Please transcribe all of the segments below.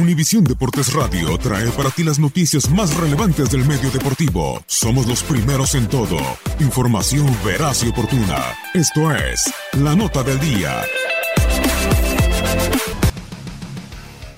Univisión Deportes Radio trae para ti las noticias más relevantes del medio deportivo. Somos los primeros en todo. Información veraz y oportuna. Esto es La Nota del Día.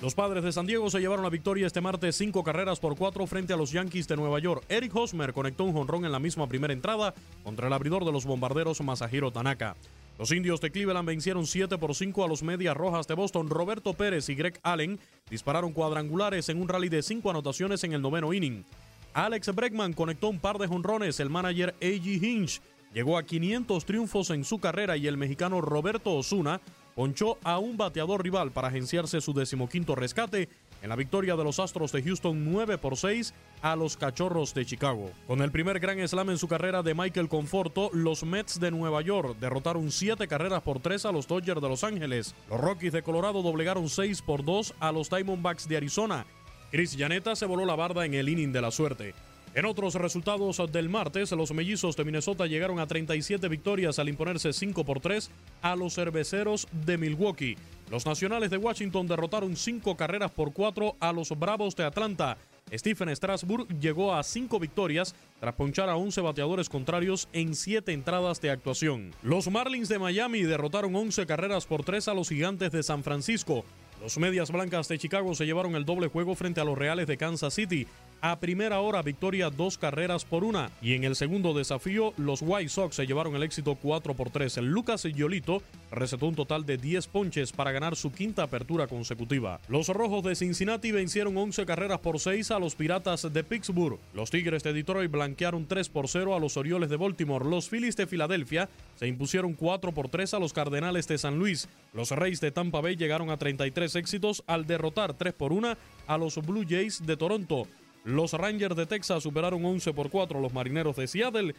Los padres de San Diego se llevaron la victoria este martes cinco carreras por cuatro frente a los Yankees de Nueva York. Eric Hosmer conectó un jonrón en la misma primera entrada contra el abridor de los bombarderos Masahiro Tanaka. Los indios de Cleveland vencieron 7 por 5 a los Medias Rojas de Boston. Roberto Pérez y Greg Allen dispararon cuadrangulares en un rally de cinco anotaciones en el noveno inning. Alex Bregman conectó un par de jonrones. El manager A.G. Hinch llegó a 500 triunfos en su carrera y el mexicano Roberto Osuna ponchó a un bateador rival para agenciarse su decimoquinto rescate en la victoria de los Astros de Houston 9 por 6 a los Cachorros de Chicago. Con el primer gran slam en su carrera de Michael Conforto, los Mets de Nueva York derrotaron 7 carreras por 3 a los Dodgers de Los Ángeles. Los Rockies de Colorado doblegaron 6 por 2 a los Diamondbacks de Arizona. Chris Llaneta se voló la barda en el inning de la suerte. En otros resultados del martes, los mellizos de Minnesota llegaron a 37 victorias al imponerse 5 por 3 a los cerveceros de Milwaukee. Los nacionales de Washington derrotaron 5 carreras por 4 a los Bravos de Atlanta. Stephen Strasburg llegó a 5 victorias tras ponchar a 11 bateadores contrarios en 7 entradas de actuación. Los Marlins de Miami derrotaron 11 carreras por 3 a los Gigantes de San Francisco. Los Medias Blancas de Chicago se llevaron el doble juego frente a los Reales de Kansas City. A primera hora, victoria dos carreras por una. Y en el segundo desafío, los White Sox se llevaron el éxito 4 por 3. El Lucas Yolito recetó un total de 10 ponches para ganar su quinta apertura consecutiva. Los Rojos de Cincinnati vencieron 11 carreras por 6 a los Piratas de Pittsburgh. Los Tigres de Detroit blanquearon 3 por 0 a los Orioles de Baltimore. Los Phillies de Filadelfia se impusieron 4 por 3 a los Cardenales de San Luis. Los Reyes de Tampa Bay llegaron a 33 éxitos al derrotar 3 por 1 a los Blue Jays de Toronto. Los Rangers de Texas superaron 11 por 4 a los Marineros de Seattle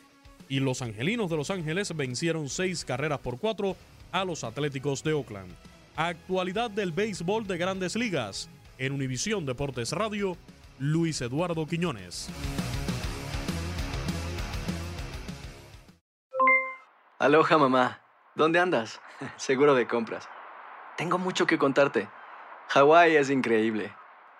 y los Angelinos de Los Ángeles vencieron 6 carreras por 4 a los Atléticos de Oakland. Actualidad del béisbol de grandes ligas. En Univisión Deportes Radio, Luis Eduardo Quiñones. Aloha mamá, ¿dónde andas? Seguro de compras. Tengo mucho que contarte. Hawái es increíble.